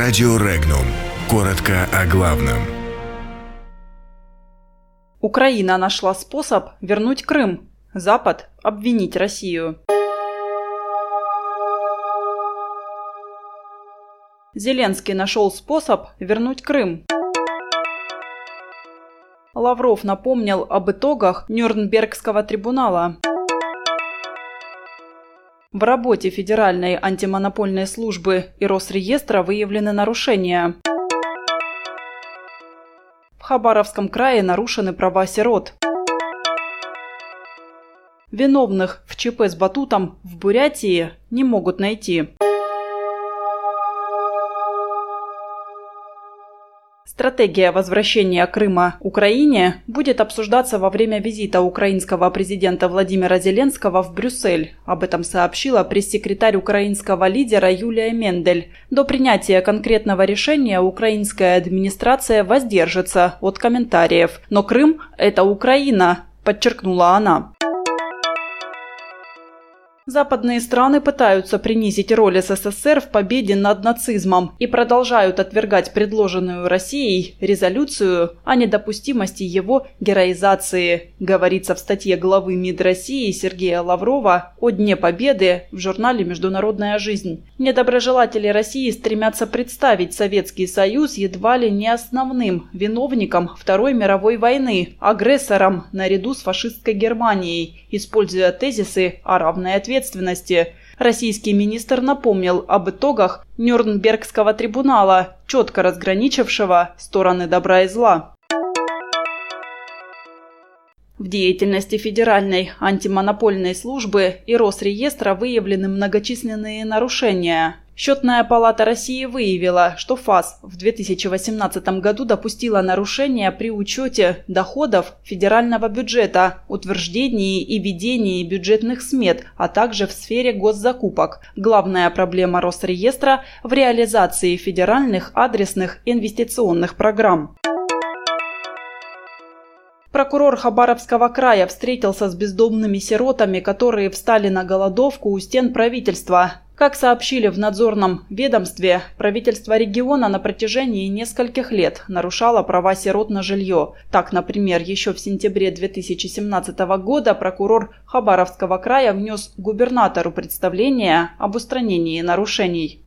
Радио Регнум. Коротко о главном. Украина нашла способ вернуть Крым. Запад обвинить Россию. Зеленский нашел способ вернуть Крым. Лавров напомнил об итогах Нюрнбергского трибунала. В работе Федеральной антимонопольной службы и Росреестра выявлены нарушения. В Хабаровском крае нарушены права сирот. Виновных в ЧП с батутом в Бурятии не могут найти. Стратегия возвращения Крыма Украине будет обсуждаться во время визита украинского президента Владимира Зеленского в Брюссель. Об этом сообщила пресс-секретарь украинского лидера Юлия Мендель. До принятия конкретного решения украинская администрация воздержится от комментариев. Но Крым – это Украина, подчеркнула она. Западные страны пытаются принизить роль СССР в победе над нацизмом и продолжают отвергать предложенную Россией резолюцию о недопустимости его героизации, говорится в статье главы МИД России Сергея Лаврова о Дне Победы в журнале «Международная жизнь». Недоброжелатели России стремятся представить Советский Союз едва ли не основным виновником Второй мировой войны, агрессором наряду с фашистской Германией, используя тезисы о равной ответственности ответственности. Российский министр напомнил об итогах Нюрнбергского трибунала, четко разграничившего стороны добра и зла. В деятельности Федеральной антимонопольной службы и Росреестра выявлены многочисленные нарушения. Счетная палата России выявила, что ФАС в 2018 году допустила нарушения при учете доходов федерального бюджета, утверждении и ведении бюджетных смет, а также в сфере госзакупок. Главная проблема Росреестра в реализации федеральных адресных инвестиционных программ. Прокурор Хабаровского края встретился с бездомными сиротами, которые встали на голодовку у стен правительства. Как сообщили в надзорном ведомстве, правительство региона на протяжении нескольких лет нарушало права сирот на жилье. Так, например, еще в сентябре 2017 года прокурор Хабаровского края внес губернатору представление об устранении нарушений.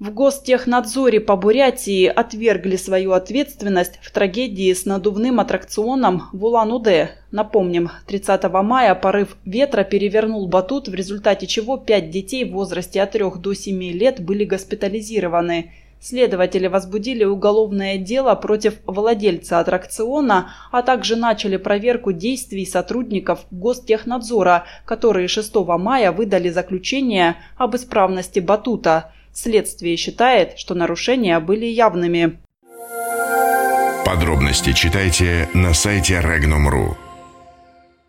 В Гостехнадзоре по Бурятии отвергли свою ответственность в трагедии с надувным аттракционом в Улан-Удэ. Напомним, 30 мая порыв ветра перевернул батут, в результате чего пять детей в возрасте от 3 до 7 лет были госпитализированы. Следователи возбудили уголовное дело против владельца аттракциона, а также начали проверку действий сотрудников Гостехнадзора, которые 6 мая выдали заключение об исправности батута. Следствие считает, что нарушения были явными. Подробности читайте на сайте Regnum.ru.